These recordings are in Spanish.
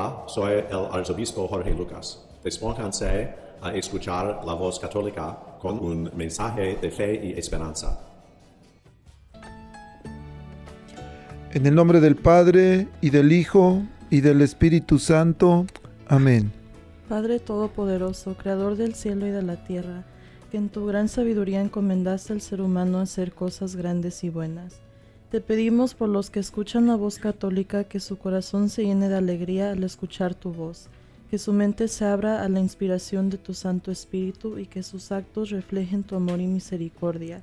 Hola, soy el arzobispo Jorge Lucas. Despónganse a escuchar la voz católica con un mensaje de fe y esperanza. En el nombre del Padre, y del Hijo, y del Espíritu Santo. Amén. Padre Todopoderoso, Creador del cielo y de la tierra, que en tu gran sabiduría encomendaste al ser humano a hacer cosas grandes y buenas. Te pedimos por los que escuchan la voz católica que su corazón se llene de alegría al escuchar tu voz, que su mente se abra a la inspiración de tu Santo Espíritu y que sus actos reflejen tu amor y misericordia.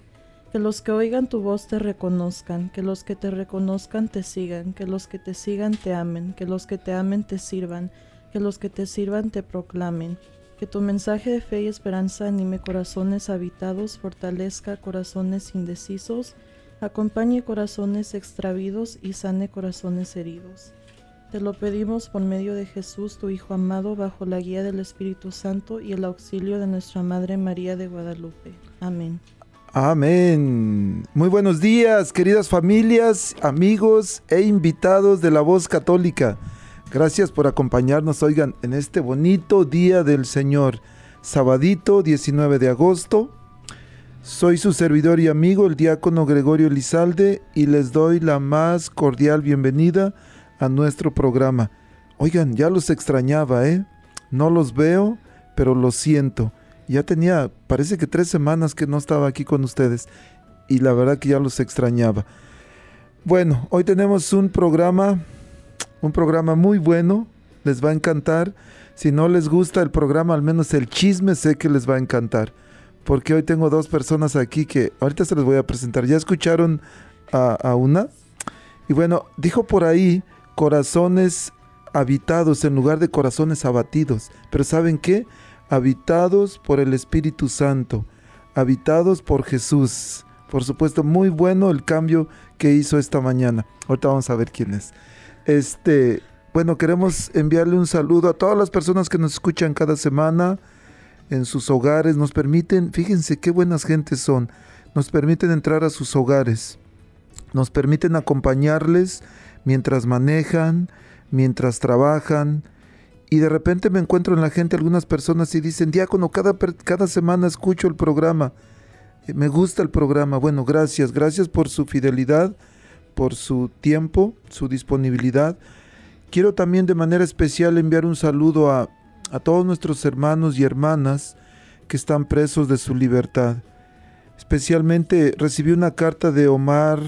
Que los que oigan tu voz te reconozcan, que los que te reconozcan te sigan, que los que te sigan te amen, que los que te amen te sirvan, que los que te sirvan te proclamen. Que tu mensaje de fe y esperanza anime corazones habitados, fortalezca corazones indecisos, acompañe corazones extravidos y sane corazones heridos. Te lo pedimos por medio de Jesús, tu Hijo amado, bajo la guía del Espíritu Santo y el auxilio de nuestra Madre María de Guadalupe. Amén. Amén. Muy buenos días, queridas familias, amigos e invitados de la voz católica. Gracias por acompañarnos, oigan, en este bonito día del Señor, sabadito 19 de agosto, soy su servidor y amigo, el diácono Gregorio Lizalde, y les doy la más cordial bienvenida a nuestro programa. Oigan, ya los extrañaba, ¿eh? No los veo, pero los siento. Ya tenía, parece que tres semanas que no estaba aquí con ustedes, y la verdad que ya los extrañaba. Bueno, hoy tenemos un programa, un programa muy bueno, les va a encantar. Si no les gusta el programa, al menos el chisme sé que les va a encantar porque hoy tengo dos personas aquí que ahorita se les voy a presentar. ¿Ya escucharon a, una? Y bueno, dijo por ahí corazones habitados en lugar de corazones abatidos. Pero ¿saben qué? Habitados por el Espíritu Santo, habitados por Jesús. Por supuesto, muy bueno el cambio que hizo esta mañana. Ahorita vamos a ver quién es. Este, bueno, queremos enviarle un saludo a todas las personas que nos escuchan cada semana en sus hogares, nos permiten, fíjense qué buenas gentes son, nos permiten entrar a sus hogares, nos permiten acompañarles mientras manejan, mientras trabajan, y de repente me encuentro en la gente algunas personas y dicen, diácono, cada, cada semana escucho el programa, eh, me gusta el programa, bueno, gracias, gracias por su fidelidad, por su tiempo, su disponibilidad. Quiero también de manera especial enviar un saludo a a todos nuestros hermanos y hermanas que están presos de su libertad. Especialmente recibí una carta de Omar,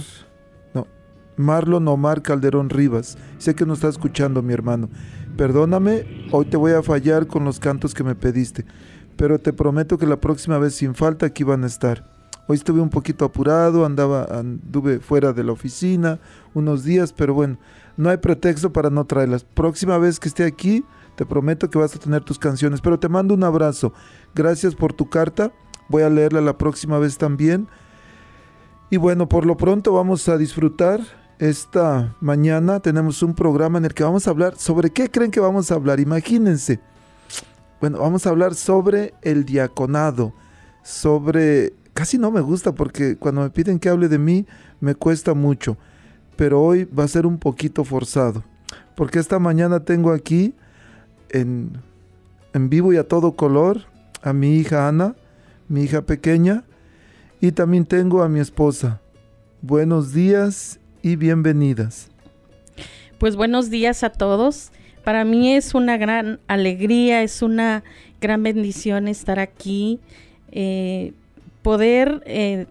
no, Marlon Omar Calderón Rivas. Sé que no está escuchando mi hermano. Perdóname, hoy te voy a fallar con los cantos que me pediste, pero te prometo que la próxima vez sin falta aquí van a estar. Hoy estuve un poquito apurado, andaba, anduve fuera de la oficina unos días, pero bueno, no hay pretexto para no traerlas. Próxima vez que esté aquí, te prometo que vas a tener tus canciones, pero te mando un abrazo. Gracias por tu carta. Voy a leerla la próxima vez también. Y bueno, por lo pronto vamos a disfrutar. Esta mañana tenemos un programa en el que vamos a hablar sobre qué creen que vamos a hablar. Imagínense. Bueno, vamos a hablar sobre el diaconado, sobre... Casi no me gusta porque cuando me piden que hable de mí me cuesta mucho, pero hoy va a ser un poquito forzado, porque esta mañana tengo aquí en, vivo y a todo color a mi hija Ana, mi hija pequeña, y también tengo a mi esposa. Buenos días y bienvenidas. Pues buenos días a todos. Para mí es una gran alegría, es una gran bendición estar aquí, eh, poder eh,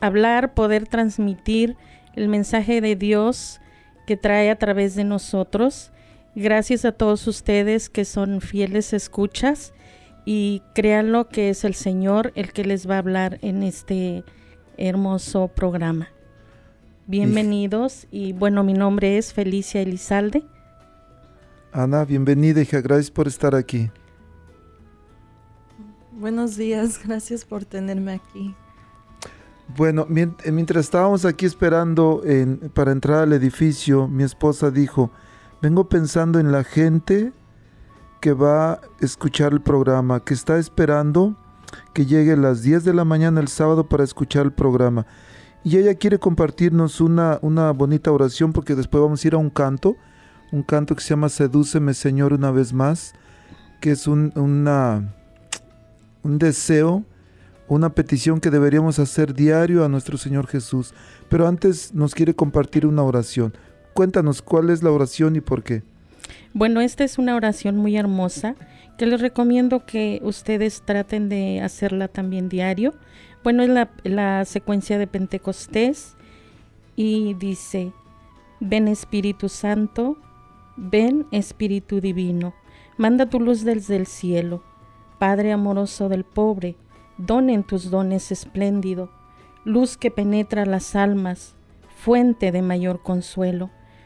hablar, poder transmitir el mensaje de Dios que trae a través de nosotros. Gracias a todos ustedes que son fieles escuchas y créanlo que es el Señor el que les va a hablar en este hermoso programa. Bienvenidos y bueno, mi nombre es Felicia Elizalde. Ana, bienvenida hija, gracias por estar aquí. Buenos días, gracias por tenerme aquí. Bueno, mientras estábamos aquí esperando para entrar al edificio, mi esposa dijo, vengo pensando en la gente que va a escuchar el programa, que está esperando que llegue las 10 de la mañana el sábado para escuchar el programa. Y ella quiere compartirnos una, una bonita oración porque después vamos a ir a un canto, un canto que se llama Sedúceme Señor una vez más, que es un, un deseo, una petición que deberíamos hacer diario a nuestro Señor Jesús. Pero antes nos quiere compartir una oración. Cuéntanos cuál es la oración y por qué. Bueno, esta es una oración muy hermosa que les recomiendo que ustedes traten de hacerla también diario bueno, es la, secuencia de Pentecostés y dice, ven Espíritu Santo, ven Espíritu Divino, manda tu luz desde el cielo, Padre amoroso del pobre, don en tus dones espléndido, luz que penetra las almas, fuente de mayor consuelo.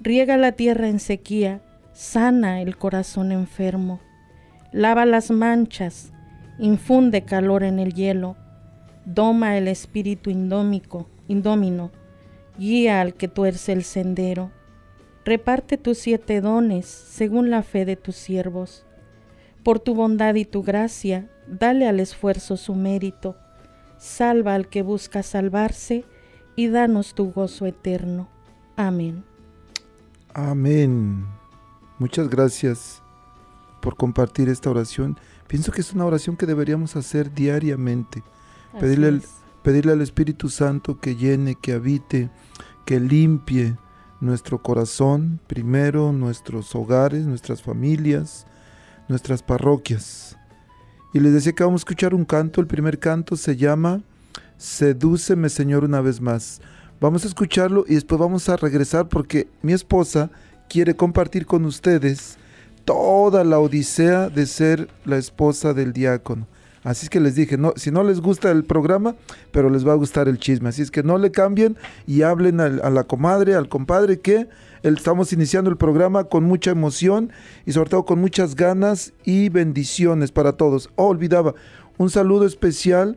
Riega la tierra en sequía, sana el corazón enfermo. Lava las manchas, infunde calor en el hielo, doma el espíritu indómico, indómino, guía al que tuerce el sendero. Reparte tus siete dones según la fe de tus siervos. Por tu bondad y tu gracia, dale al esfuerzo su mérito. Salva al que busca salvarse y danos tu gozo eterno. Amén. Amén. Muchas gracias por compartir esta oración. Pienso que es una oración que deberíamos hacer diariamente. Pedirle, pedirle al Espíritu Santo que llene, que habite, que limpie nuestro corazón, primero nuestros hogares, nuestras familias, nuestras parroquias. Y les decía que vamos a escuchar un canto. El primer canto se llama Sedúceme Señor una vez más. Vamos a escucharlo y después vamos a regresar porque mi esposa quiere compartir con ustedes toda la odisea de ser la esposa del diácono. Así es que les dije, no, si no les gusta el programa, pero les va a gustar el chisme. Así es que no le cambien y hablen a, la comadre, al compadre, que estamos iniciando el programa con mucha emoción y sobre todo con muchas ganas y bendiciones para todos. Oh, olvidaba, un saludo especial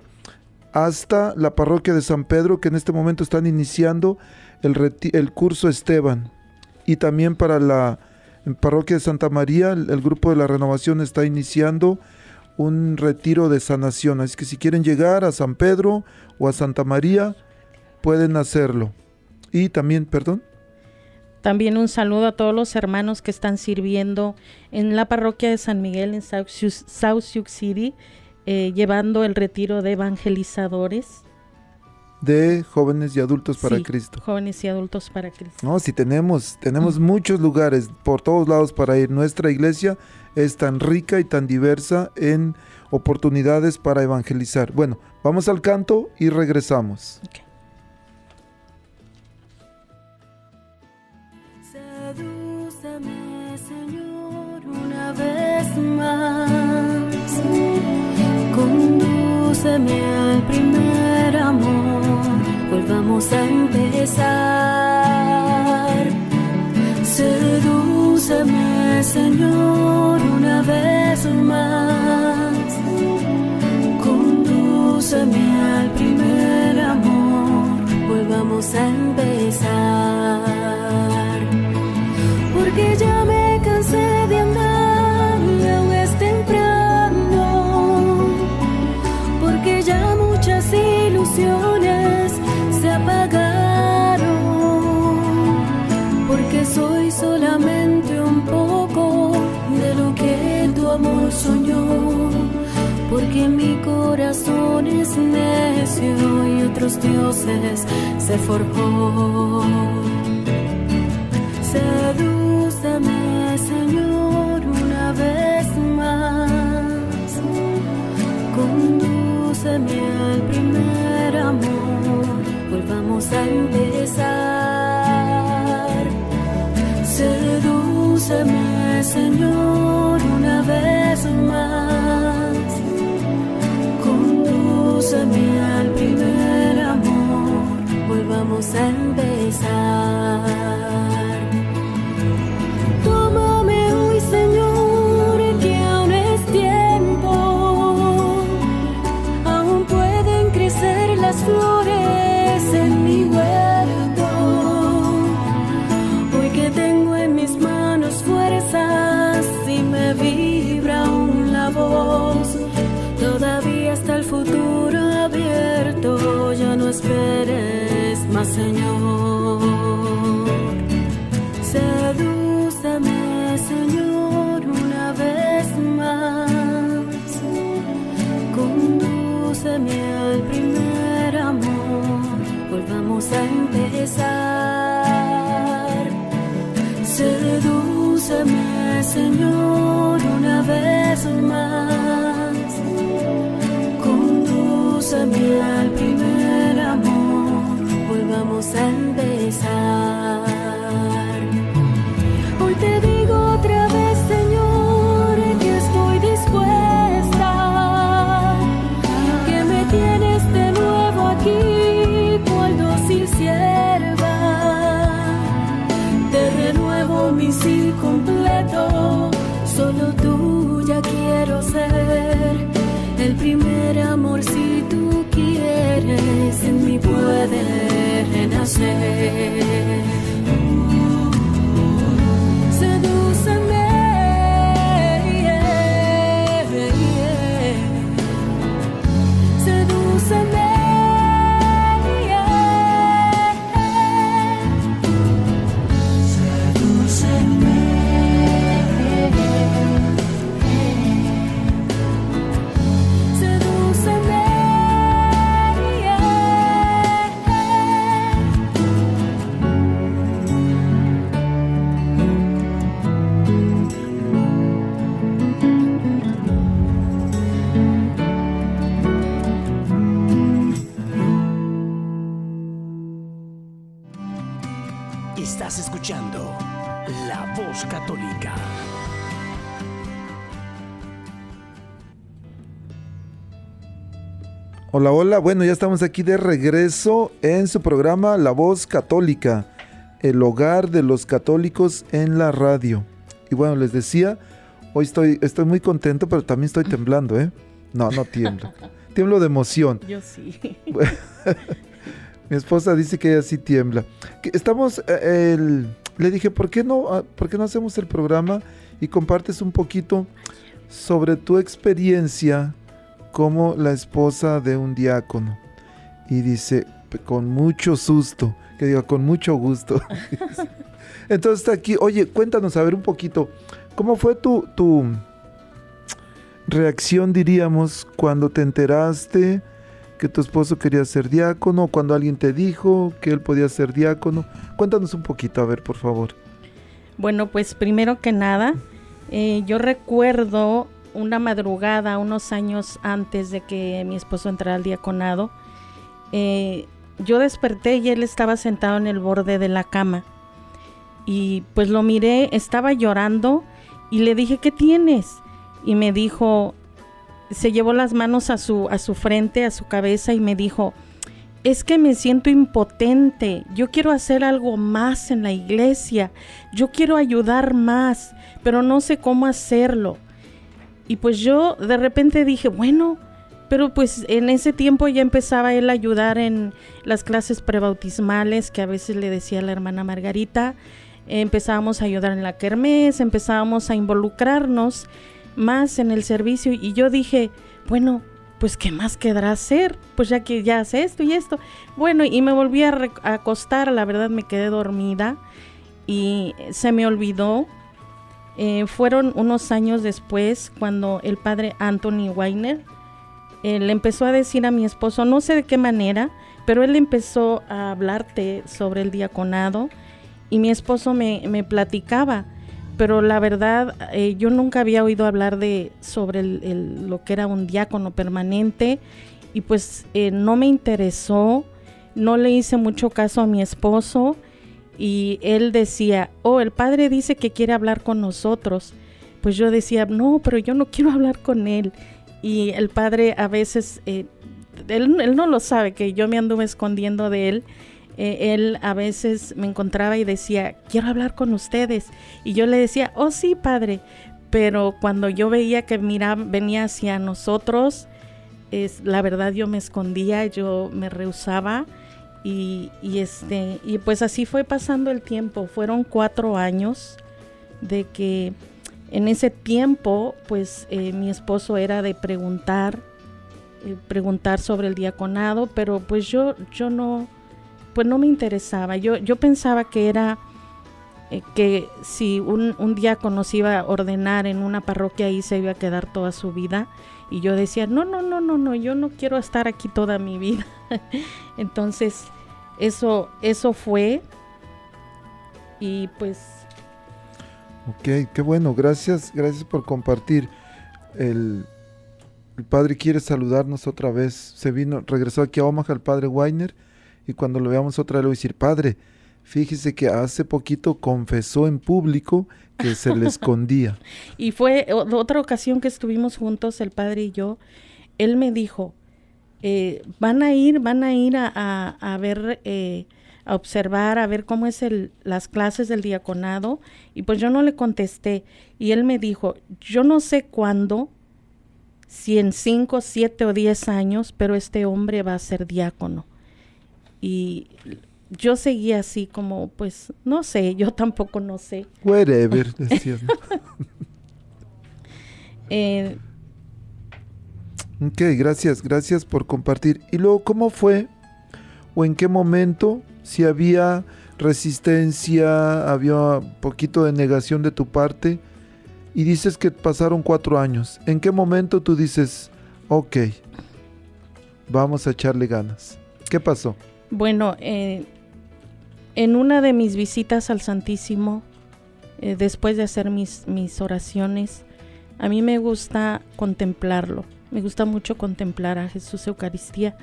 hasta la parroquia de San Pedro, que en este momento están iniciando el, el curso Esteban. Y también para la Parroquia de Santa María, el, grupo de la renovación está iniciando un retiro de sanación. Así que si quieren llegar a San Pedro o a Santa María, pueden hacerlo. Y también, perdón. También un saludo a todos los hermanos que están sirviendo en la parroquia de San Miguel en South Sioux City, eh, llevando el retiro de evangelizadores de jóvenes y adultos para Cristo. Jóvenes y adultos para Cristo. No, si tenemos, tenemos muchos lugares por todos lados para ir. Nuestra iglesia es tan rica y tan diversa en oportunidades para evangelizar. Bueno, vamos al canto y regresamos. Señor, una vez más. Condúceme al primer amor volvamos a empezar. Sedúceme, Señor, una vez más. Condúceme al primer amor, volvamos a empezar. Necio y otros dioses se forjó. Sedúceme, Señor, una vez más. Sedúceme al primer amor, volvamos a empezar. Sedúceme, Señor, una vez Condúceme al primer amor, volvamos a empezar. Tómame hoy, Señor, que aún es tiempo. Aún pueden crecer las flores Señor. Sedúceme, Señor, una vez más. Condúceme al primer amor. Volvamos a empezar. Sedúceme, Señor, una vez más. Condúceme al primer amor. Volvamos snake. Hola, hola. Bueno, ya estamos aquí de regreso en su programa La Voz Católica, el hogar de los católicos en la radio. Y bueno, les decía, hoy estoy, estoy muy contento, pero también estoy temblando, ¿eh? No, no tiemblo. Tiemblo de emoción. Yo sí. Mi esposa dice que ella sí tiembla. Que estamos, eh, el- le dije, ¿por qué, no, ah, ¿por qué no hacemos el programa y compartes un poquito sobre tu experiencia como la esposa de un diácono? Y dice, "P- con mucho susto, que diga, con mucho gusto. Entonces está aquí, oye, cuéntanos a ver un poquito, ¿cómo fue tu, tu reacción, diríamos, cuando te enteraste? que tu esposo quería ser diácono, cuando alguien te dijo que él podía ser diácono. Cuéntanos un poquito, a ver, por favor. Bueno, pues primero que nada, eh, yo recuerdo una madrugada, unos años antes de que mi esposo entrara al diaconado, eh, yo desperté y él estaba sentado en el borde de la cama. Y pues lo miré, estaba llorando y le dije, ¿qué tienes? Y me dijo, se llevó las manos a su, a su frente, a su cabeza y me dijo, es que me siento impotente, yo quiero hacer algo más en la iglesia, yo quiero ayudar más, pero no sé cómo hacerlo. Y pues yo de repente dije, bueno, pero pues en ese tiempo ya empezaba él a ayudar en las clases prebautismales que a veces le decía la hermana Margarita, empezábamos a ayudar en la kermés, empezábamos a involucrarnos más en el servicio y yo dije, bueno, pues qué más quedará hacer, pues ya que ya hace esto y esto. Bueno, y me volví a, a acostar, la verdad me quedé dormida y se me olvidó. Eh, fueron unos años después cuando el padre Anthony Weiner eh, le empezó a decir a mi esposo, no sé de qué manera, pero él empezó a hablarte sobre el diaconado y mi esposo me, me platicaba, pero la verdad eh, yo nunca había oído hablar de sobre el- lo que era un diácono permanente y pues no me interesó, no le hice mucho caso a mi esposo y él decía, oh, el padre dice que quiere hablar con nosotros. Pues yo decía, no, pero yo no quiero hablar con él. Y el padre a veces, eh, él, no lo sabe, que yo me anduve escondiendo de él. Eh, él a veces me encontraba y decía, quiero hablar con ustedes. Y yo le decía, oh sí, padre. Pero cuando yo veía que miraba, venía hacia nosotros, es, la verdad yo me escondía, yo me rehusaba y, este, y pues así fue pasando el tiempo. Fueron cuatro años de que en ese tiempo, pues eh, mi esposo era de preguntar, eh, preguntar sobre el diaconado, pero pues yo, yo no, pues no me interesaba. Yo, yo pensaba que era eh, que si un, un diácono se iba a ordenar en una parroquia ahí se iba a quedar toda su vida. Y yo decía, no, no, no, no, no, yo no quiero estar aquí toda mi vida. Entonces, eso, eso fue. Y pues. Ok, qué bueno, gracias, gracias por compartir. El, el padre quiere saludarnos otra vez. Se vino, regresó aquí a Omaha el padre Weiner. Y cuando lo veamos otra vez le voy a decir, padre, fíjese que hace poquito confesó en público que se le escondía. y fue otra ocasión que estuvimos juntos, el padre y yo, él me dijo, eh, van a ir, van a ir a, ver, eh, a observar, a ver cómo es el, las clases del diaconado. Y pues yo no le contesté. Y él me dijo, yo no sé cuándo, si en cinco, siete o diez años, pero este hombre va a ser diácono. Y yo seguía así como, pues, no sé, yo tampoco no sé. Whatever, decía. eh, ok, gracias, gracias por compartir. Y luego, ¿cómo fue o en qué momento, si había resistencia, había poquito de negación de tu parte, y dices que pasaron cuatro años, ¿en qué momento tú dices, ok, vamos a echarle ganas? ¿Qué pasó? Bueno, eh, en una de mis visitas al Santísimo, eh, después de hacer mis, mis oraciones, a mí me gusta contemplarlo. Me gusta mucho contemplar a Jesús Eucaristía.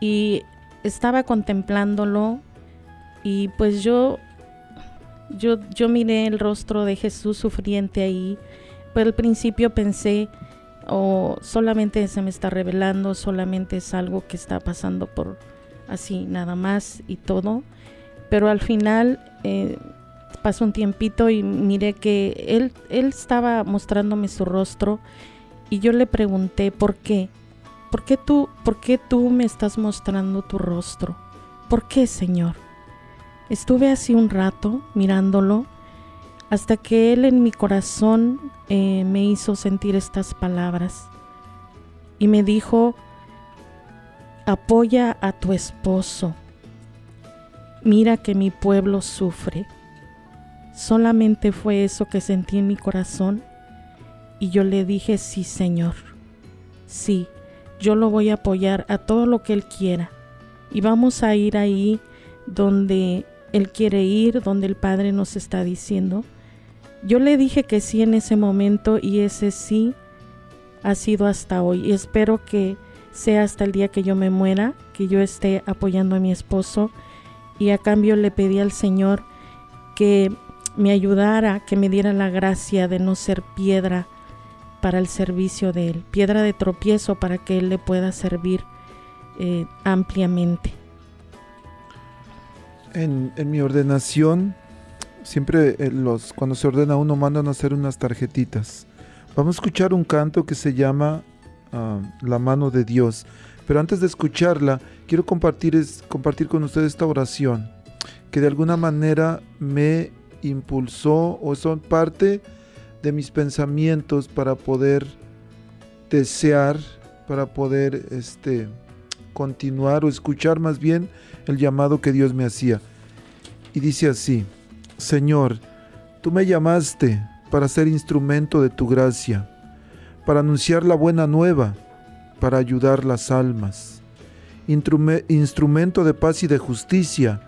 Y estaba contemplándolo y pues yo, yo, yo miré el rostro de Jesús sufriente ahí. Pero al principio pensé, o solamente se me está revelando, solamente es algo que está pasando por así nada más y todo. Pero al final eh, pasó un tiempito y miré que él, él estaba mostrándome su rostro y yo le pregunté, ¿por qué? ¿Por qué tú, por qué tú me estás mostrando tu rostro? ¿Por qué, Señor? Estuve así un rato mirándolo hasta que Él en mi corazón eh, me hizo sentir estas palabras y me dijo, apoya a tu esposo mira que mi pueblo sufre. Solamente fue eso que sentí en mi corazón y yo le dije, sí Señor, sí, yo lo voy a apoyar a todo lo que Él quiera. Y vamos a ir ahí donde Él quiere ir, donde el Padre nos está diciendo. Yo le dije que sí en ese momento y ese sí ha sido hasta hoy. Y espero que sea hasta el día que yo me muera, que yo esté apoyando a mi esposo. Y a cambio le pedí al Señor que me ayudara, que me diera la gracia de no ser piedra para el servicio de Él, piedra de tropiezo para que Él le pueda servir eh, ampliamente. En, mi ordenación, siempre eh, los, cuando se ordena uno mandan a hacer unas tarjetitas. Vamos a escuchar un canto que se llama ah, La mano de Dios. Pero antes de escucharla, quiero compartir, es, compartir con ustedes esta oración que de alguna manera me impulsó o son parte de mis pensamientos para poder desear, para poder este, continuar o escuchar más bien el llamado que Dios me hacía. Y dice así, Señor, tú me llamaste para ser instrumento de tu gracia, para anunciar la buena nueva para ayudar las almas, instrumento de paz y de justicia,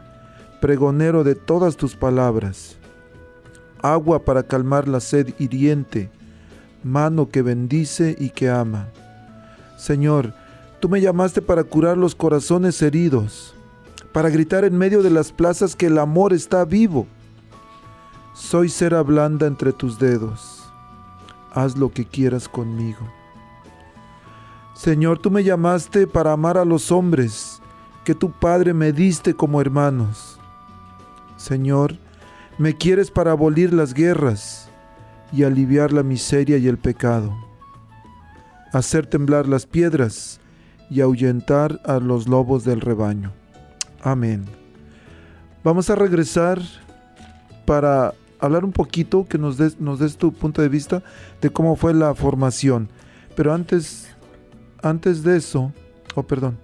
pregonero de todas tus palabras, agua para calmar la sed hiriente, mano que bendice y que ama. Señor, Tú me llamaste para curar los corazones heridos, para gritar en medio de las plazas que el amor está vivo. Soy cera blanda entre tus dedos. Haz lo que quieras conmigo. Señor, tú me llamaste para amar a los hombres, que tu Padre me diste como hermanos. Señor, me quieres para abolir las guerras y aliviar la miseria y el pecado, hacer temblar las piedras y ahuyentar a los lobos del rebaño. Amén. Vamos a regresar para hablar un poquito, que nos des, nos des tu punto de vista de cómo fue la formación. Pero antes, antes de eso, oh perdón.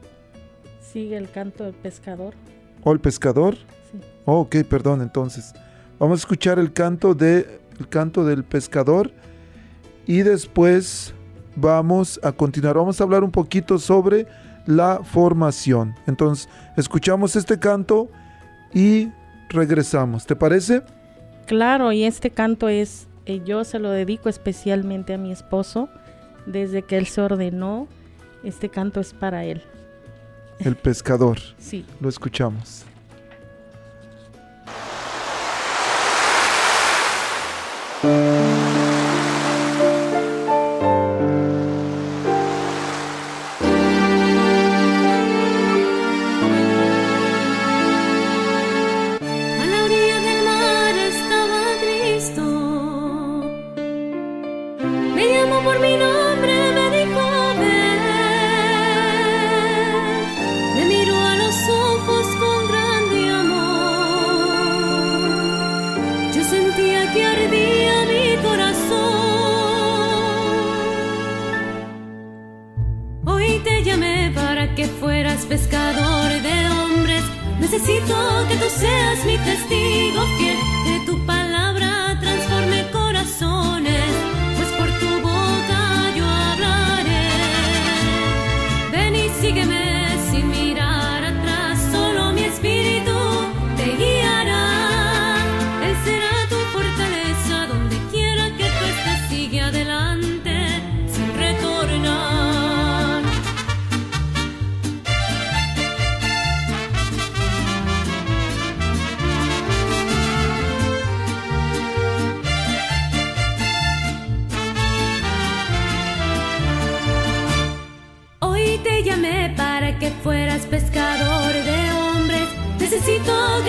Sigue el canto del pescador. ¿O el pescador? Sí. Oh, ok, perdón, entonces. Vamos a escuchar el canto, de, el canto del pescador y después vamos a continuar. Vamos a hablar un poquito sobre la formación. Entonces, escuchamos este canto y regresamos. ¿Te parece? Claro, y este canto es, eh, yo se lo dedico especialmente a mi esposo. Desde que él se ordenó, este canto es para él. El pescador. Sí. Lo escuchamos. Que fueras pescador de hombres. Necesito que tú seas mi testigo fiel,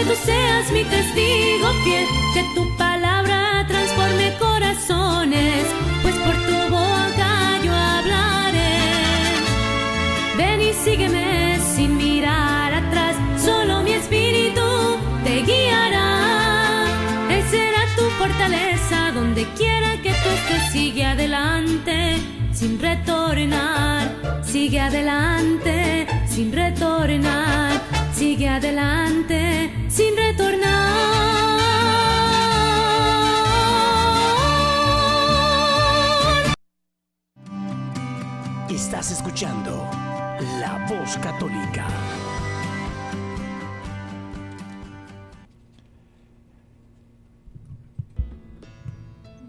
tú seas mi testigo fiel, que tu palabra transforme corazones, pues por tu boca yo hablaré. Ven y sígueme sin mirar atrás, solo mi espíritu te guiará. Él será tu fortaleza donde quiera que tú estés, sigue adelante sin retornar, sigue adelante sin retornar, sigue adelante retornar. Estás escuchando La Voz Católica.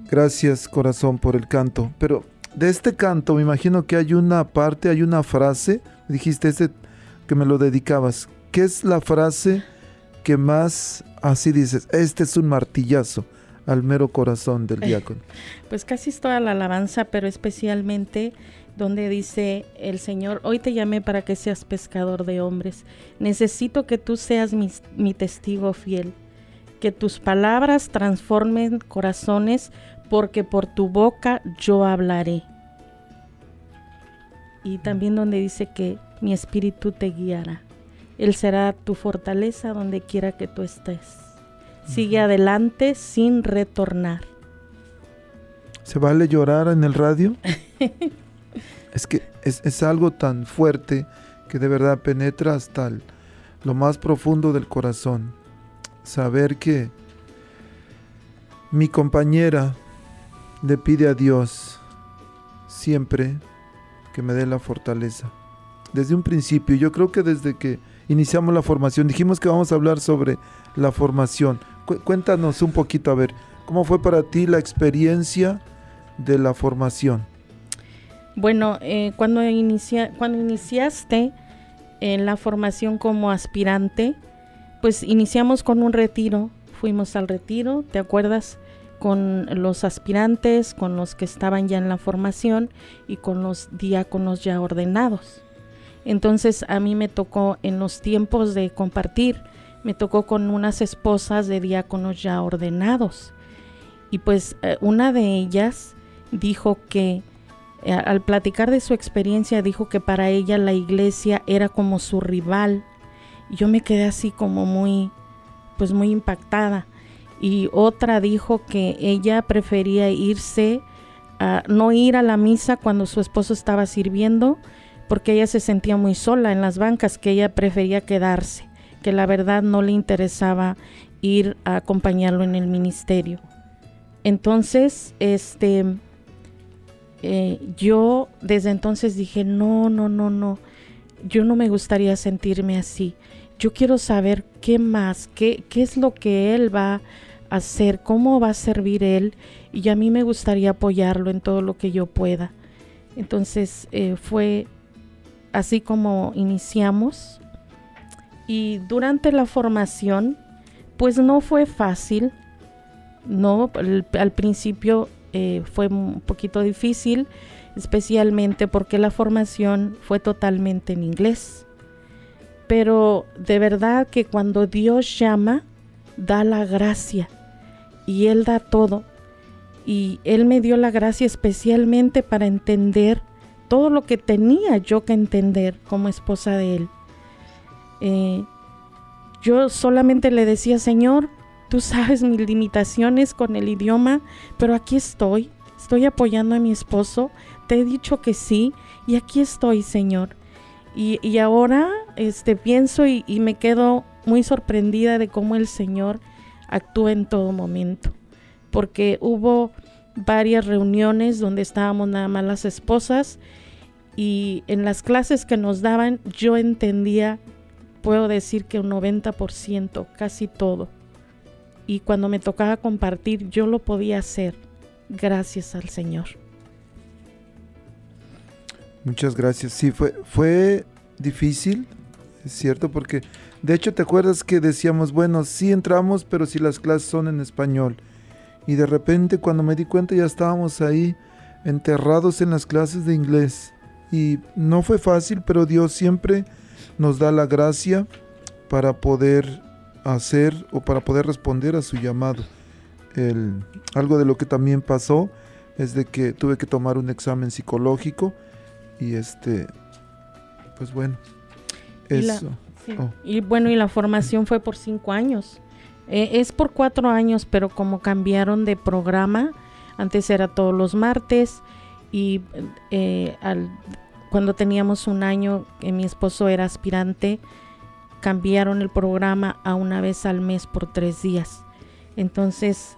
Gracias corazón por el canto. Pero de este canto me imagino que hay una parte, hay una frase. Dijiste este que me lo dedicabas. ¿Qué es la frase que más así dices? Este es un martillazo al mero corazón del diácono. Pues casi es toda la alabanza, pero especialmente donde dice el Señor, hoy te llamé para que seas pescador de hombres. Necesito que tú seas mi, mi testigo fiel, que tus palabras transformen corazones, porque por tu boca yo hablaré. Y también donde dice que mi espíritu te guiará. Él será tu fortaleza donde quiera que tú estés. Sigue adelante sin retornar. ¿Se vale llorar en el radio? es que es, es algo tan fuerte que de verdad penetra hasta el- lo más profundo del corazón. Saber que mi compañera le pide a Dios siempre que me dé la fortaleza. Desde un principio, yo creo que desde que iniciamos la formación, dijimos que vamos a hablar sobre la formación. Cu- cuéntanos un poquito, a ver, ¿cómo fue para ti la experiencia de la formación? Bueno, eh, cuando, cuando iniciaste en la formación como aspirante, pues iniciamos con un retiro, fuimos al retiro, ¿te acuerdas? Con los aspirantes, con los que estaban ya en la formación y con los diáconos ya ordenados. Entonces a mí me tocó en los tiempos de compartir, me tocó con unas esposas de diáconos ya ordenados. Y pues eh, una de ellas dijo que eh, al platicar de su experiencia dijo que para ella la iglesia era como su rival. yo me quedé así como muy, pues muy impactada. Y otra dijo que ella prefería irse, a no ir a la misa cuando su esposo estaba sirviendo, porque ella se sentía muy sola en las bancas, que ella prefería quedarse, que la verdad no le interesaba ir a acompañarlo en el ministerio. Entonces, este, eh, yo desde entonces dije, no, no, no, no, yo no me gustaría sentirme así. Yo quiero saber qué más, qué, qué es lo que él va a hacer, cómo va a servir él, y a mí me gustaría apoyarlo en todo lo que yo pueda. Entonces eh, fue así como iniciamos. Y durante la formación, pues no fue fácil. No, al principio eh, fue un poquito difícil, especialmente porque la formación fue totalmente en inglés. Pero de verdad que cuando Dios llama, da la gracia y Él da todo. Y Él me dio la gracia especialmente para entender todo lo que tenía yo que entender como esposa de Él. Eh, yo solamente le decía, Señor, Tú sabes mis limitaciones con el idioma, pero aquí estoy. Estoy apoyando a mi esposo. Te he dicho que sí y aquí estoy, Señor. Y, ahora este, pienso y, y me quedo muy sorprendida de cómo el Señor actúa en todo momento. Porque hubo varias reuniones donde estábamos nada más las esposas y en las clases que nos daban yo entendía, puedo decir que un 90%, casi todo y cuando me tocaba compartir yo lo podía hacer gracias al Señor. Muchas gracias. Sí, fue, fue difícil, es cierto, porque de hecho te acuerdas que decíamos, bueno, sí entramos, pero si las clases son en español. Y de repente cuando me di cuenta ya estábamos ahí enterrados en las clases de inglés. Y no fue fácil, pero Dios siempre nos da la gracia para poder hacer o para poder responder a su llamado. El, algo de lo que también pasó es de que tuve que tomar un examen psicológico y este, pues bueno, eso. Oh. Y, bueno, y la formación fue por cinco años. Eh, es por cuatro años, pero como cambiaron de programa, antes era todos los martes y eh, al, cuando teníamos un año, que mi esposo era aspirante, cambiaron el programa a una vez al mes por tres días. Entonces,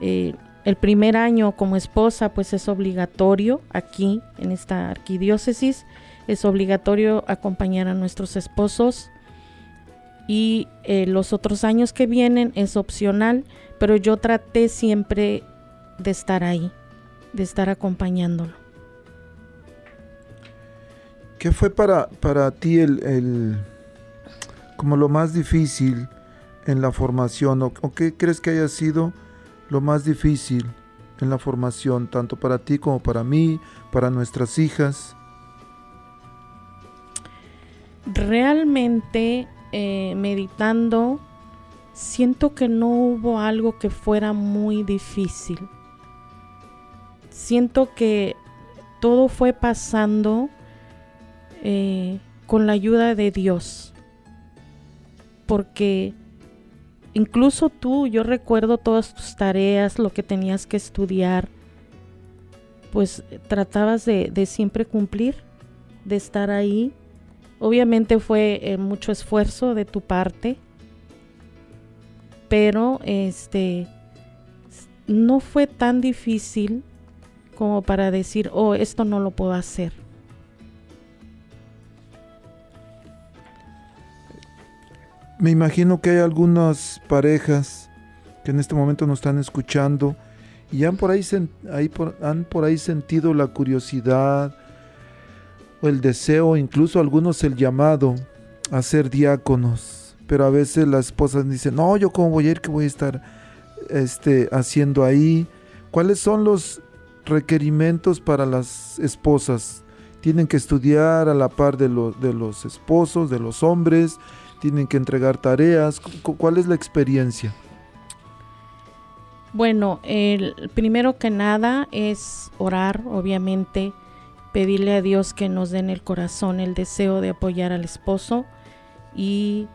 eh, el primer año como esposa, pues es obligatorio aquí en esta arquidiócesis, es obligatorio acompañar a nuestros esposos y eh, los otros años que vienen es opcional, pero yo traté siempre de estar ahí, de estar acompañándolo. ¿Qué fue para, para ti el como lo más difícil en la formación o, qué crees que haya sido lo más difícil en la formación, tanto para ti como para mí, para nuestras hijas? Realmente eh, meditando, siento que no hubo algo que fuera muy difícil. Siento que todo fue pasando eh, con la ayuda de Dios porque incluso tú, yo recuerdo todas tus tareas, lo que tenías que estudiar, pues tratabas de, siempre cumplir, de estar ahí. Obviamente fue eh, mucho esfuerzo de tu parte, pero este no fue tan difícil como para decir, oh, esto no lo puedo hacer. Me imagino que hay algunas parejas que en este momento nos están escuchando y han por ahí, han por ahí sentido la curiosidad el deseo, incluso algunos el llamado a ser diáconos. Pero a veces las esposas dicen, no, yo cómo voy a ir, qué voy a estar este, haciendo ahí. ¿Cuáles son los requerimientos para las esposas? Tienen que estudiar a la par de, de los esposos, de los hombres, tienen que entregar tareas. ¿Cuál es la experiencia? Bueno, el primero que nada es orar, obviamente, pedirle a Dios que nos den el corazón el deseo de apoyar al esposo y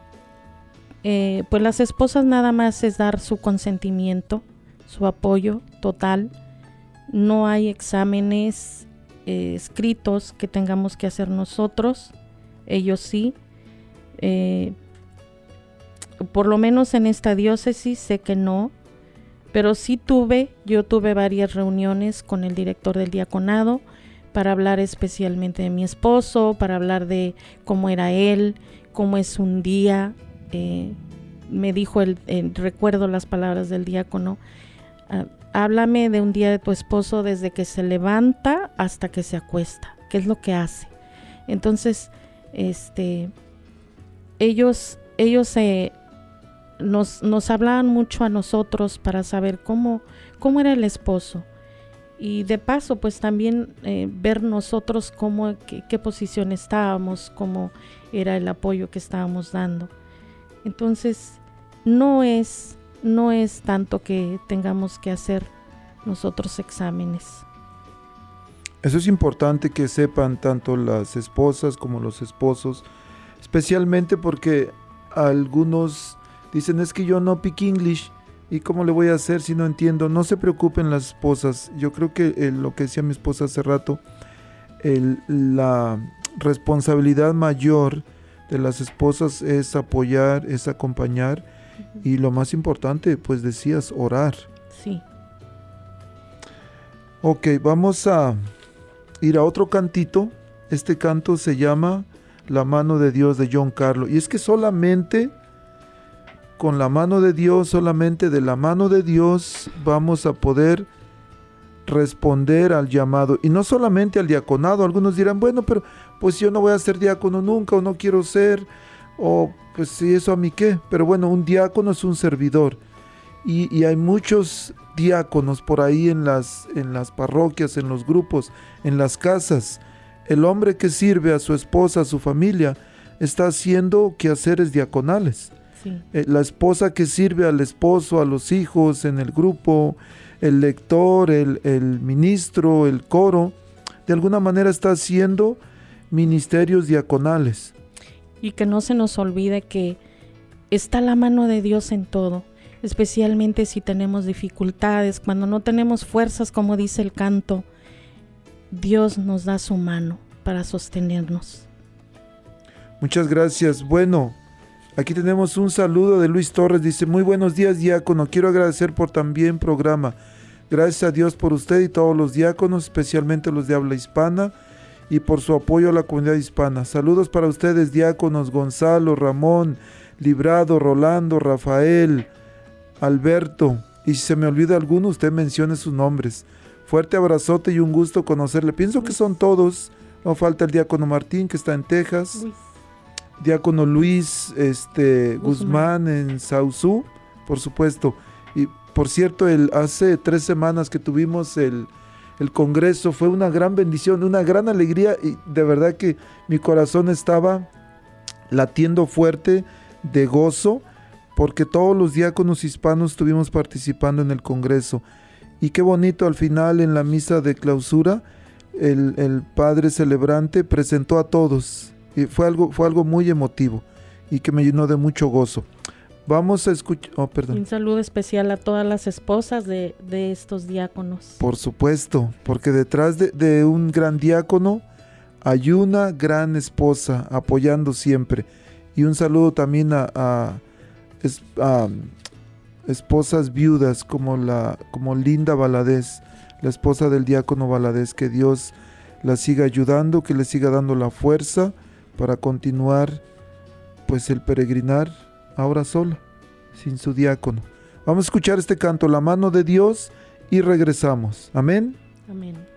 eh, pues las esposas nada más es dar su consentimiento, su apoyo total. No hay exámenes eh, escritos que tengamos que hacer nosotros, ellos sí. Eh, por lo menos en esta diócesis sé que no, pero sí tuve, yo tuve varias reuniones con el director del diaconado para hablar especialmente de mi esposo, para hablar de cómo era él, cómo es un día. Eh, me dijo el, recuerdo las palabras del diácono, ah, háblame de un día de tu esposo desde que se levanta hasta que se acuesta, qué es lo que hace. Entonces, este, ellos, ellos se nos, nos hablaban mucho a nosotros para saber cómo, cómo era el esposo. Y de paso, pues también eh, ver nosotros cómo, qué, posición estábamos, cómo era el apoyo que estábamos dando. Entonces, no es, no es tanto que tengamos que hacer nosotros exámenes. Eso es importante que sepan tanto las esposas como los esposos, especialmente porque algunos Dicen, es que yo no pick English. ¿Y cómo le voy a hacer si no entiendo? No se preocupen las esposas. Yo creo que eh, lo que decía mi esposa hace rato, la responsabilidad mayor de las esposas es apoyar, es acompañar y lo más importante, pues decías, orar. Sí. Ok, vamos a ir a otro cantito. Este canto se llama La mano de Dios de John Carlo. Y es que solamente con la mano de Dios, solamente de la mano de Dios vamos a poder responder al llamado. Y no solamente al diaconado. Algunos dirán, bueno, pero pues yo no voy a ser diácono nunca o no quiero ser. O pues si eso a mí qué. Pero bueno, un diácono es un servidor. Y, hay muchos diáconos por ahí en las, en las parroquias, en los grupos, en las casas. El hombre que sirve a su esposa, a su familia, está haciendo quehaceres diaconales. Eh, la esposa que sirve al esposo, a los hijos en el grupo, el lector, el, el ministro, el coro, de alguna manera está haciendo ministerios diaconales. Y que no se nos olvide que está la mano de Dios en todo, especialmente si tenemos dificultades, cuando no tenemos fuerzas, como dice el canto, Dios nos da su mano para sostenernos. Muchas gracias. Bueno, Aquí tenemos un saludo de Luis Torres. Dice, muy buenos días diácono. Quiero agradecer por también programa. Gracias a Dios por usted y todos los diáconos, especialmente los de habla hispana, y por su apoyo a la comunidad hispana. Saludos para ustedes diáconos Gonzalo, Ramón, Librado, Rolando, Rafael, Alberto. Y si se me olvida alguno, usted mencione sus nombres. Fuerte abrazote y un gusto conocerle. Pienso que son todos. No falta el diácono Martín, que está en Texas diácono Luis este, Guzmán. en Sauzú, por supuesto. Y por cierto, el, hace tres semanas que tuvimos el, el Congreso fue una gran bendición, una gran alegría y de verdad que mi corazón estaba latiendo fuerte de gozo porque todos los diáconos hispanos estuvimos participando en el Congreso. Y qué bonito al final en la misa de clausura, el, el padre celebrante presentó a todos y fue algo, fue algo muy emotivo y que me llenó de mucho gozo. Vamos a escuchar. Oh, perdón. Un saludo especial a todas las esposas de, estos diáconos. Por supuesto, porque detrás de, un gran diácono hay una gran esposa apoyando siempre. Y un saludo también a, a, esposas viudas como, la, como Linda Valadez, la esposa del diácono Valadez. Que Dios la siga ayudando, que le siga dando la fuerza para continuar pues el peregrinar ahora sola, sin su diácono. Vamos a escuchar este canto, La mano de Dios, y regresamos. Amén. Amén.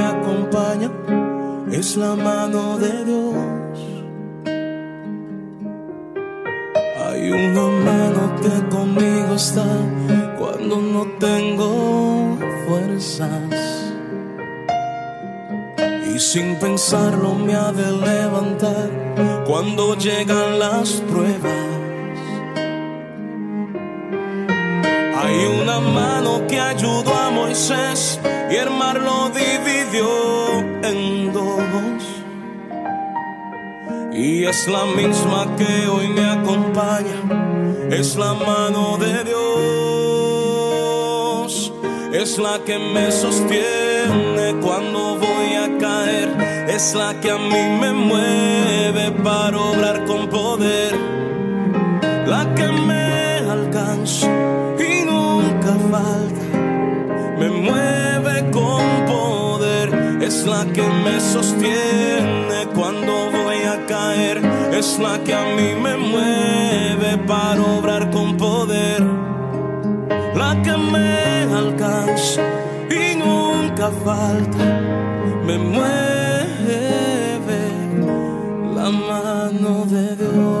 es la mano de Dios. Hay una mano que conmigo está cuando no tengo fuerzas. Y sin pensarlo me ha de levantar cuando llegan las pruebas. Hay una mano que ayudó a Moisés y el mar lo dividió en Y es la misma que hoy me acompaña, es la mano de Dios, es la que me sostiene cuando voy a caer, es la que a mí me mueve para obrar con poder, la que me alcanza y nunca falta, me mueve con poder, es la que me sostiene cuando es la que a mí me mueve para obrar con poder, la que me alcanza y nunca falta, me mueve la mano de Dios.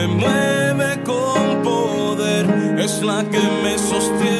me mueve con poder, es la que me sostiene.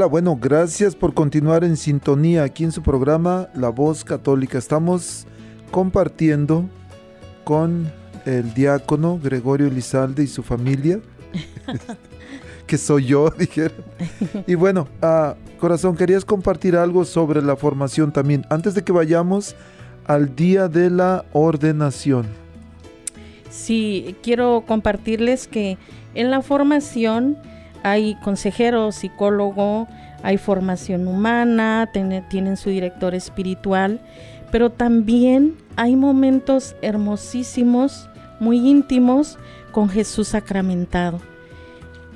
Hola, bueno, gracias por continuar en sintonía aquí en su programa La Voz Católica. Estamos compartiendo con el diácono Gregorio Elizalde y su familia, que soy yo, dijeron. Y bueno, ah, corazón, querías compartir algo sobre la formación también, antes de que vayamos al día de la ordenación. Sí, quiero compartirles que en la formación hay consejero, psicólogo, hay formación humana, tienen su director espiritual, pero también hay momentos hermosísimos, muy íntimos con Jesús sacramentado.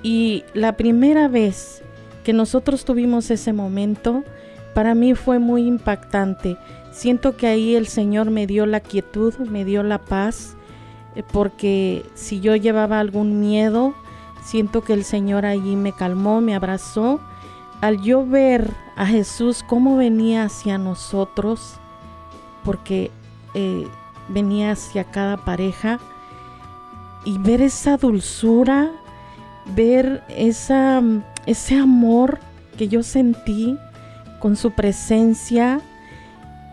Y la primera vez que nosotros tuvimos ese momento, para mí fue muy impactante. Siento que ahí el Señor me dio la quietud, me dio la paz, eh, porque si yo llevaba algún miedo, siento que el Señor allí me calmó, me abrazó. Al yo ver a Jesús cómo venía hacia nosotros, porque eh, venía hacia cada pareja, y ver esa dulzura, ver esa, ese amor que yo sentí con su presencia,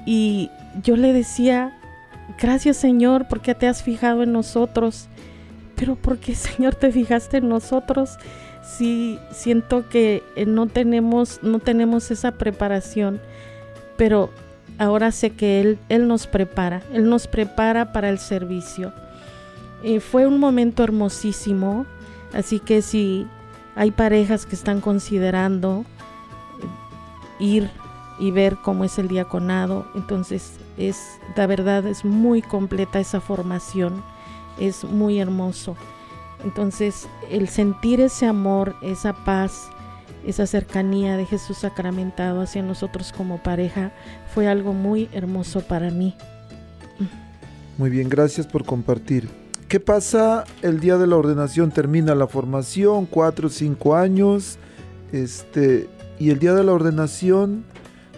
y yo le decía, gracias Señor, porque te has fijado en nosotros. Pero ¿por qué Señor te fijaste en nosotros? Si siento que eh, no tenemos, no tenemos esa preparación, pero ahora sé que Él, Él nos prepara, Él nos prepara para el servicio. Eh, fue un momento hermosísimo, así que si hay parejas que están considerando eh, ir y ver cómo es el diaconado, entonces es, la verdad, es muy completa esa formación es muy hermoso. Entonces, el sentir ese amor, esa paz, esa cercanía de Jesús sacramentado hacia nosotros como pareja fue algo muy hermoso para mí. Muy bien, gracias por compartir. ¿Qué pasa el día de la ordenación? Termina la formación, cuatro o cinco años, este, y el día de la ordenación,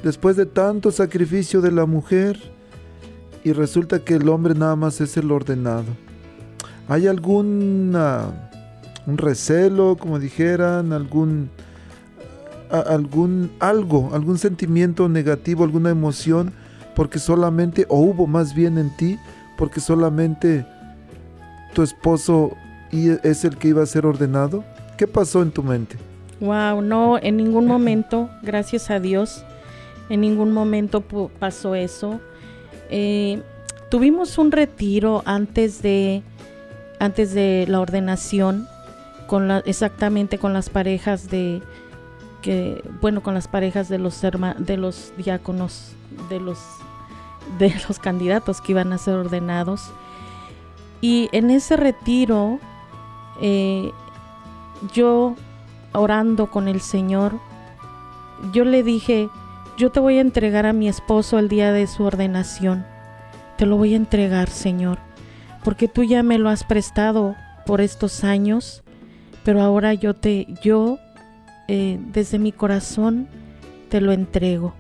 después de tanto sacrificio de la mujer, y resulta que el hombre nada más es el ordenado. ¿Hay algún un recelo, como dijeran, algún algún algo, algún sentimiento negativo, alguna emoción porque solamente o hubo más bien en ti porque solamente tu esposo es el que iba a ser ordenado? ¿Qué pasó en tu mente? Wow, no, en ningún momento, gracias a Dios, en ningún momento pasó eso. Eh, tuvimos un retiro antes de antes de la ordenación, con exactamente con las parejas de que bueno con las parejas de los de los diáconos de los de los candidatos que iban a ser ordenados. Y en ese retiro eh, yo orando con el Señor yo le dije yo te voy a entregar a mi esposo el día de su ordenación. Te lo voy a entregar Señor porque tú ya me lo has prestado por estos años, pero ahora yo te, yo eh, desde mi corazón te lo entrego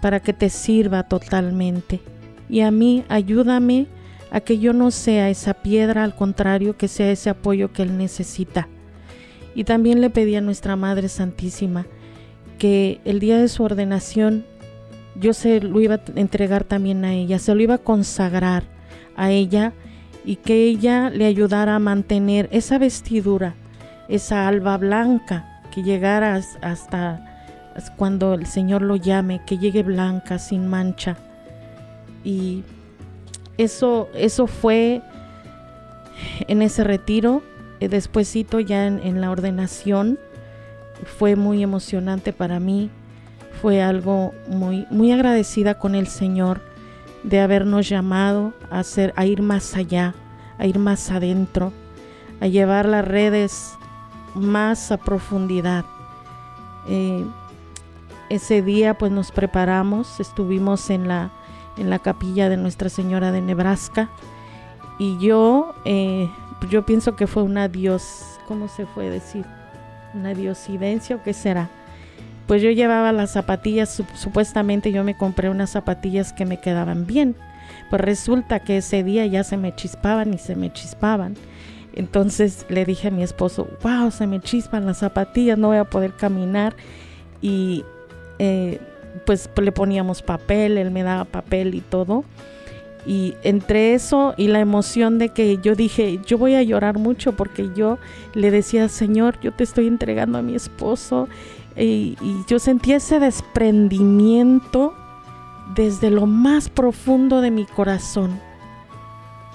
para que te sirva totalmente. Y a mí ayúdame a que yo no sea esa piedra, al contrario, que sea ese apoyo que Él necesita. Y también le pedí a nuestra Madre Santísima que el día de su ordenación yo se lo iba a entregar también a ella, se lo iba a consagrar a ella y que ella le ayudara a mantener esa vestidura, esa alba blanca, que llegara hasta cuando el Señor lo llame, que llegue blanca, sin mancha. Y eso, eso fue en ese retiro, eh, despuésito ya en, en la ordenación, fue muy emocionante para mí, fue algo muy, muy agradecida con el Señor de habernos llamado a, hacer, a ir más allá, a ir más adentro, a llevar las redes más a profundidad. Eh, ese día pues nos preparamos, estuvimos en la, en la capilla de Nuestra Señora de Nebraska y yo, eh, yo pienso que fue una dios, ¿cómo se puede decir? Una diosidencia o qué será pues yo llevaba las zapatillas, supuestamente yo me compré unas zapatillas que me quedaban bien. Pues resulta que ese día ya se me chispaban y se me chispaban. Entonces le dije a mi esposo, wow, se me chispan las zapatillas, no voy a poder caminar. Y eh, pues le poníamos papel, él me daba papel y todo. Y entre eso y la emoción de que yo dije, yo voy a llorar mucho porque yo le decía, Señor, yo te estoy entregando a mi esposo. Y, yo sentía ese desprendimiento desde lo más profundo de mi corazón.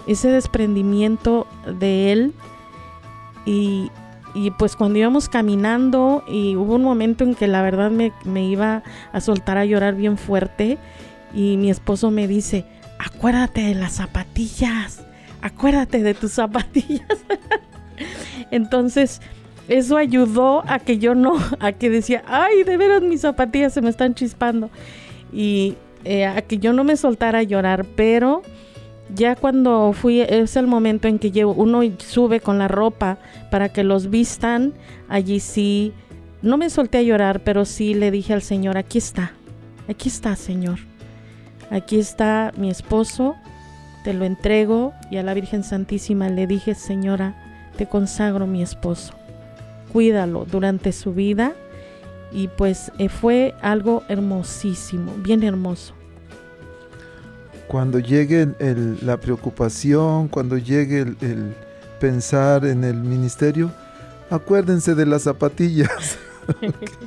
Ese desprendimiento de él. Y, y pues cuando íbamos caminando y hubo un momento en que la verdad me, me iba a soltar a llorar bien fuerte y mi esposo me dice, acuérdate de las zapatillas, acuérdate de tus zapatillas. Entonces, eso ayudó a que yo no, a que decía, ay, de veras mis zapatillas se me están chispando. Y eh, a que yo no me soltara a llorar, pero ya cuando fui, es el momento en que llevo, uno sube con la ropa para que los vistan, allí sí, no me solté a llorar, pero sí le dije al Señor, aquí está, aquí está, Señor aquí está mi esposo, te lo entrego y a la Virgen Santísima le dije, Señora, te consagro mi esposo, cuídalo durante su vida y pues eh, fue algo hermosísimo, bien hermoso. Cuando llegue la preocupación, cuando llegue el pensar en el ministerio, acuérdense de las zapatillas.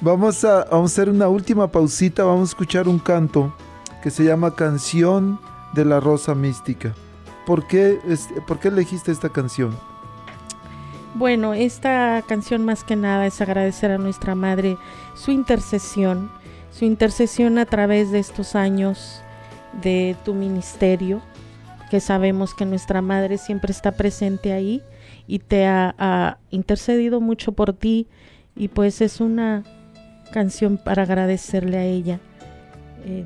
Vamos a, hacer una última pausita, vamos a escuchar un canto que se llama Canción de la Rosa Mística. ¿Por qué, ¿Por qué elegiste esta canción? Bueno, esta canción más que nada es agradecer a nuestra Madre su intercesión, su intercesión a través de estos años de tu ministerio, que sabemos que nuestra Madre siempre está presente ahí y te ha, intercedido mucho por ti y pues es una canción para agradecerle a ella eh,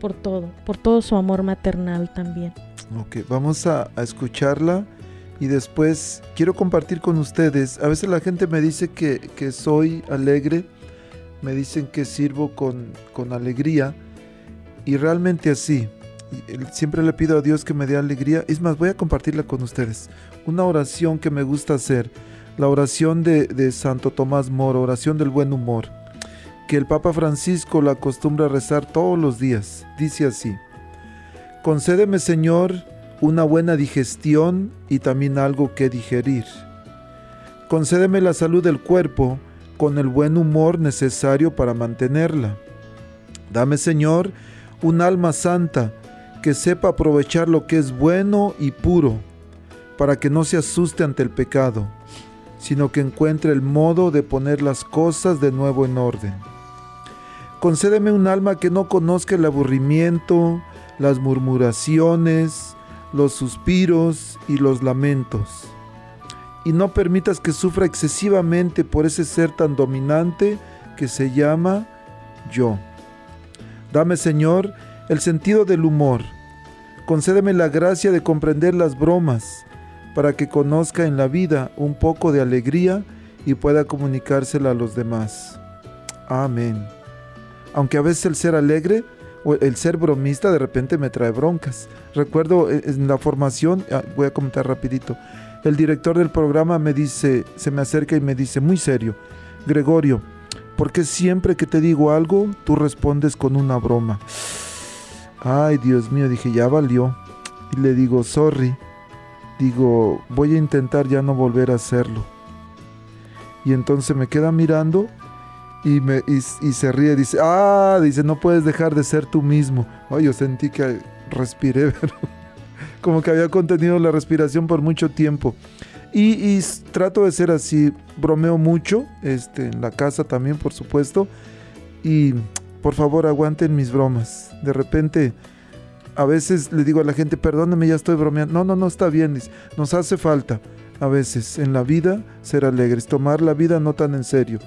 por todo, por todo su amor maternal también. Ok, vamos a, escucharla y después quiero compartir con ustedes. A veces la gente me dice que, que soy alegre, me dicen que sirvo con, con alegría y realmente así. Siempre le pido a Dios que me dé alegría. Es más, voy a compartirla con ustedes. Una oración que me gusta hacer. La oración de, de Santo Tomás Moro, oración del buen humor que el Papa Francisco la acostumbra a rezar todos los días. Dice así, concédeme Señor una buena digestión y también algo que digerir. Concédeme la salud del cuerpo con el buen humor necesario para mantenerla. Dame Señor un alma santa que sepa aprovechar lo que es bueno y puro, para que no se asuste ante el pecado, sino que encuentre el modo de poner las cosas de nuevo en orden. Concédeme un alma que no conozca el aburrimiento, las murmuraciones, los suspiros y los lamentos. Y no permitas que sufra excesivamente por ese ser tan dominante que se llama yo. Dame, Señor, el sentido del humor. Concédeme la gracia de comprender las bromas, para que conozca en la vida un poco de alegría y pueda comunicársela a los demás. Amén aunque a veces el ser alegre el ser bromista de repente me trae broncas. Recuerdo eh, en la formación, ah, voy a comentar rapidito, el director del programa me dice, se me acerca y me dice muy serio, Gregorio, ¿por qué siempre que te digo algo tú respondes con una broma? Ay, Dios mío, dije, ya valió. Y le digo, sorry. Digo, voy a intentar ya no volver a hacerlo. Y entonces me queda mirando y, me, y, se ríe, dice, ah, dice, no puedes dejar de ser tú mismo. Ay, yo sentí que respiré, pero como que había contenido la respiración por mucho tiempo. Y, trato de ser así, bromeo mucho, este, en la casa también, por supuesto. Y por favor, aguanten mis bromas. De repente, a veces le digo a la gente, perdóname, ya estoy bromeando. No, no, no está bien. Dice, nos hace falta a veces en la vida ser alegres, tomar la vida no tan en serio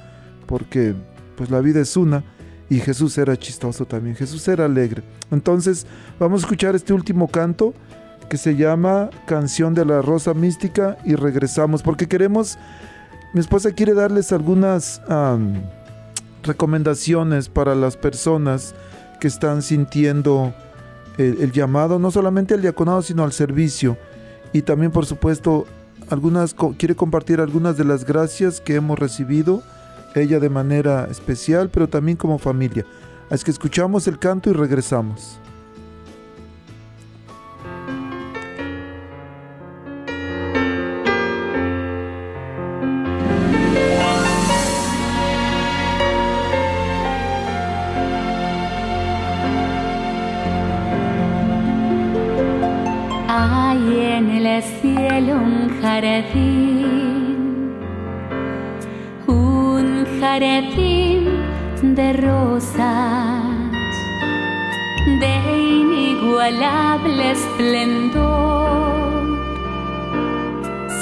porque pues la vida es una y Jesús era chistoso también, Jesús era alegre. Entonces vamos a escuchar este último canto que se llama Canción de la Rosa Mística y regresamos porque queremos, mi esposa quiere darles algunas recomendaciones para las personas que están sintiendo el, el, llamado, no solamente al diaconado, sino al servicio. Y también, por supuesto, algunas quiere compartir algunas de las gracias que hemos recibido ella de manera especial, pero también como familia. Así que escuchamos el canto y regresamos. Hay en el cielo un jardín jardín de rosas de inigualable esplendor.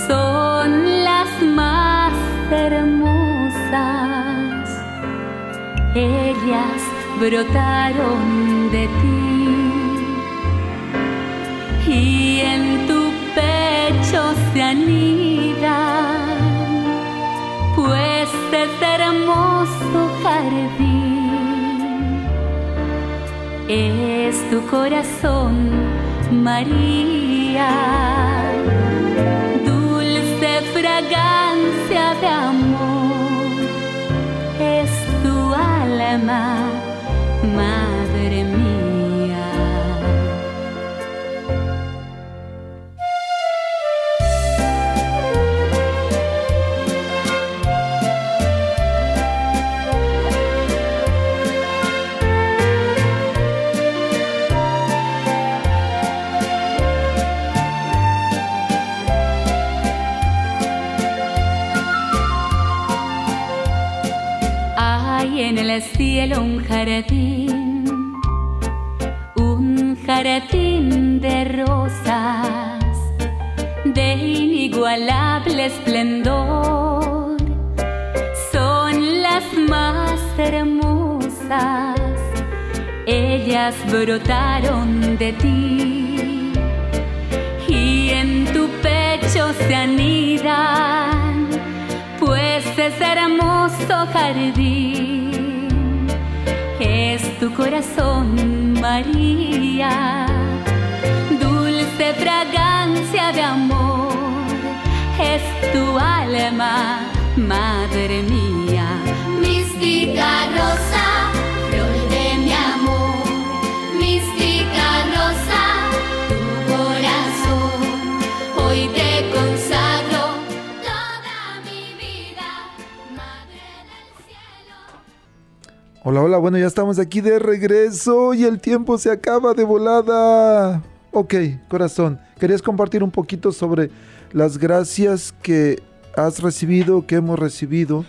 Son las más hermosas, ellas brotaron de ti y en tu pecho se anidan, pues es hermoso jardín, es tu corazón, María, dulce fragancia de amor, es tu alma, Madre Bueno, ya estamos aquí de regreso y el tiempo se acaba de volada. Ok, corazón, ¿querías compartir un poquito sobre las gracias que has recibido, que hemos recibido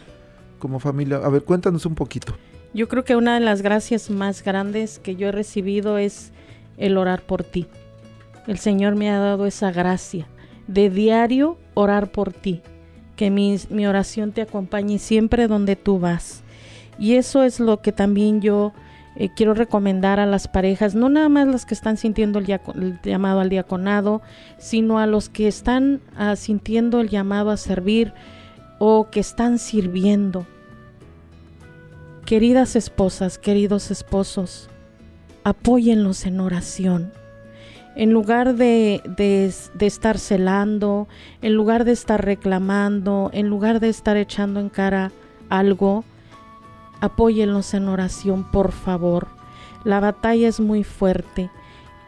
como familia? A ver, cuéntanos un poquito. Yo creo que una de las gracias más grandes que yo he recibido es el orar por ti. El Señor me ha dado esa gracia de diario orar por ti. Que mi oración te acompañe siempre donde tú vas. Y eso es lo que también yo eh, quiero recomendar a las parejas, no nada más las que están sintiendo el, llamado al diaconado, sino a los que están ah, sintiendo el llamado a servir o que están sirviendo. Queridas esposas, queridos esposos, apóyenlos en oración. En lugar de- de estar celando, en lugar de estar reclamando, en lugar de estar echando en cara algo, apóyenlos en oración, por favor. La batalla es muy fuerte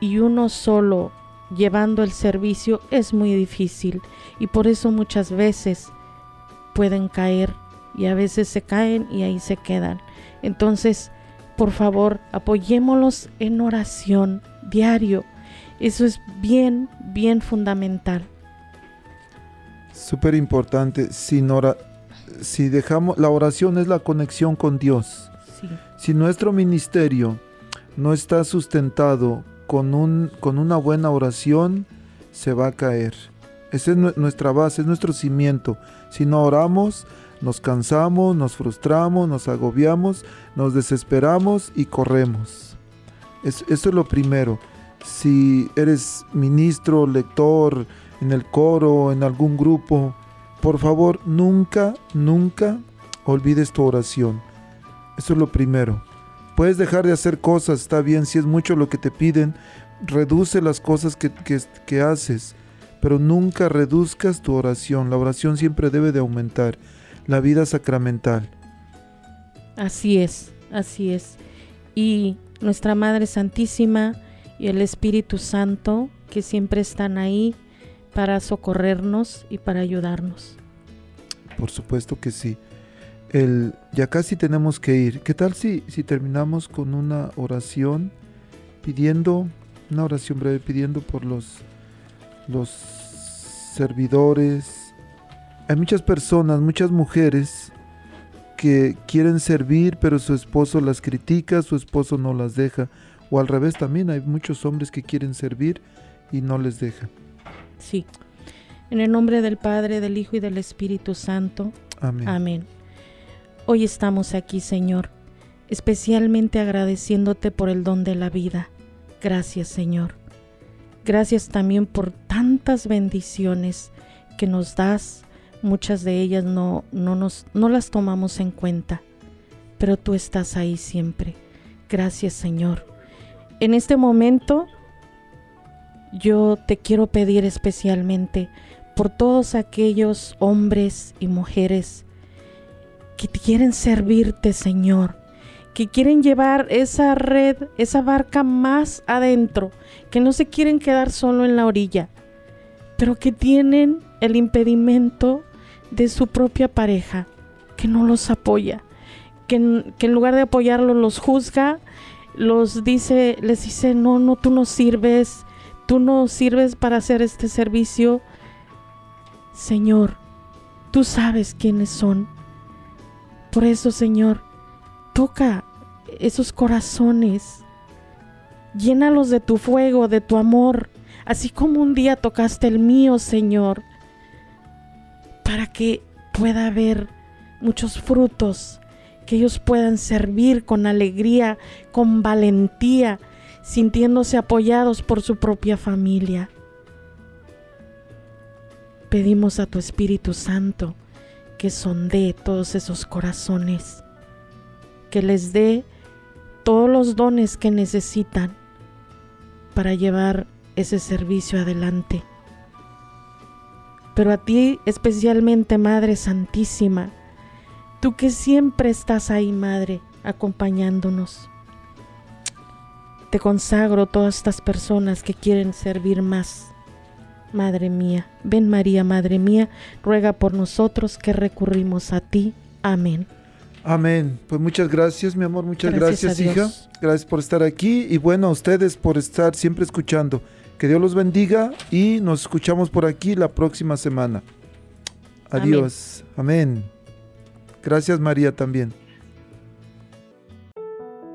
y uno solo llevando el servicio es muy difícil y por eso muchas veces pueden caer y a veces se caen y ahí se quedan. Entonces, por favor, apoyémoslos en oración diario. Eso es bien, bien fundamental. Súper importante. Sin si dejamos, la oración es la conexión con Dios. Sí. Si nuestro ministerio no está sustentado con, un, con una buena oración, se va a caer. Esa es nu- nuestra base, es nuestro cimiento. Si no oramos, nos cansamos, nos frustramos, nos agobiamos, nos desesperamos y corremos. Es- eso es lo primero. Si eres ministro, lector, en el coro, en algún grupo, por favor, nunca, nunca olvides tu oración. Eso es lo primero. Puedes dejar de hacer cosas, está bien, si es mucho lo que te piden, reduce las cosas que, que- haces, pero nunca reduzcas tu oración. La oración siempre debe de aumentar. La vida sacramental. Así es, así es. Y nuestra Madre Santísima y el Espíritu Santo que siempre están ahí para socorrernos y para ayudarnos. Por supuesto que sí. El, ya casi tenemos que ir. ¿Qué tal si, si terminamos con una oración pidiendo, una oración breve pidiendo por los, los servidores. Hay muchas personas, muchas mujeres que quieren servir, pero su esposo las critica, su esposo no las deja. O al revés también, hay muchos hombres que quieren servir y no les dejan. Sí. En el nombre del Padre, del Hijo y del Espíritu Santo. Amén. Amén. Hoy estamos aquí, Señor, especialmente agradeciéndote por el don de la vida. Gracias, Señor. Gracias también por tantas bendiciones que nos das. Muchas de ellas no, no, nos, no las tomamos en cuenta, pero tú estás ahí siempre. Gracias, Señor. En este momento yo te quiero pedir especialmente por todos aquellos hombres y mujeres que quieren servirte, Señor, que quieren llevar esa red, esa barca más adentro, que no se quieren quedar solo en la orilla, pero que tienen el impedimento de su propia pareja, que no los apoya, que en, lugar de apoyarlos los juzga, los dice, les dice, no, no, tú no sirves, tú no sirves para hacer este servicio. Señor, tú sabes quiénes son. Por eso, Señor, toca esos corazones. Llénalos de tu fuego, de tu amor, así como un día tocaste el mío, Señor, para que pueda haber muchos frutos, que ellos puedan servir con alegría, con valentía, sintiéndose apoyados por su propia familia. Pedimos a tu Espíritu Santo que sondee todos esos corazones, que les dé todos los dones que necesitan para llevar ese servicio adelante. Pero a ti especialmente, Madre Santísima, tú que siempre estás ahí, Madre, acompañándonos. Te consagro todas estas personas que quieren servir más. Madre mía, ven María, Madre mía, ruega por nosotros que recurrimos a ti. Amén. Amén. Pues muchas gracias, mi amor. Muchas gracias, hija. Gracias por estar aquí. Y bueno, a ustedes por estar siempre escuchando. Que Dios los bendiga y nos escuchamos por aquí la próxima semana. Adiós. Amén. Gracias, María, también.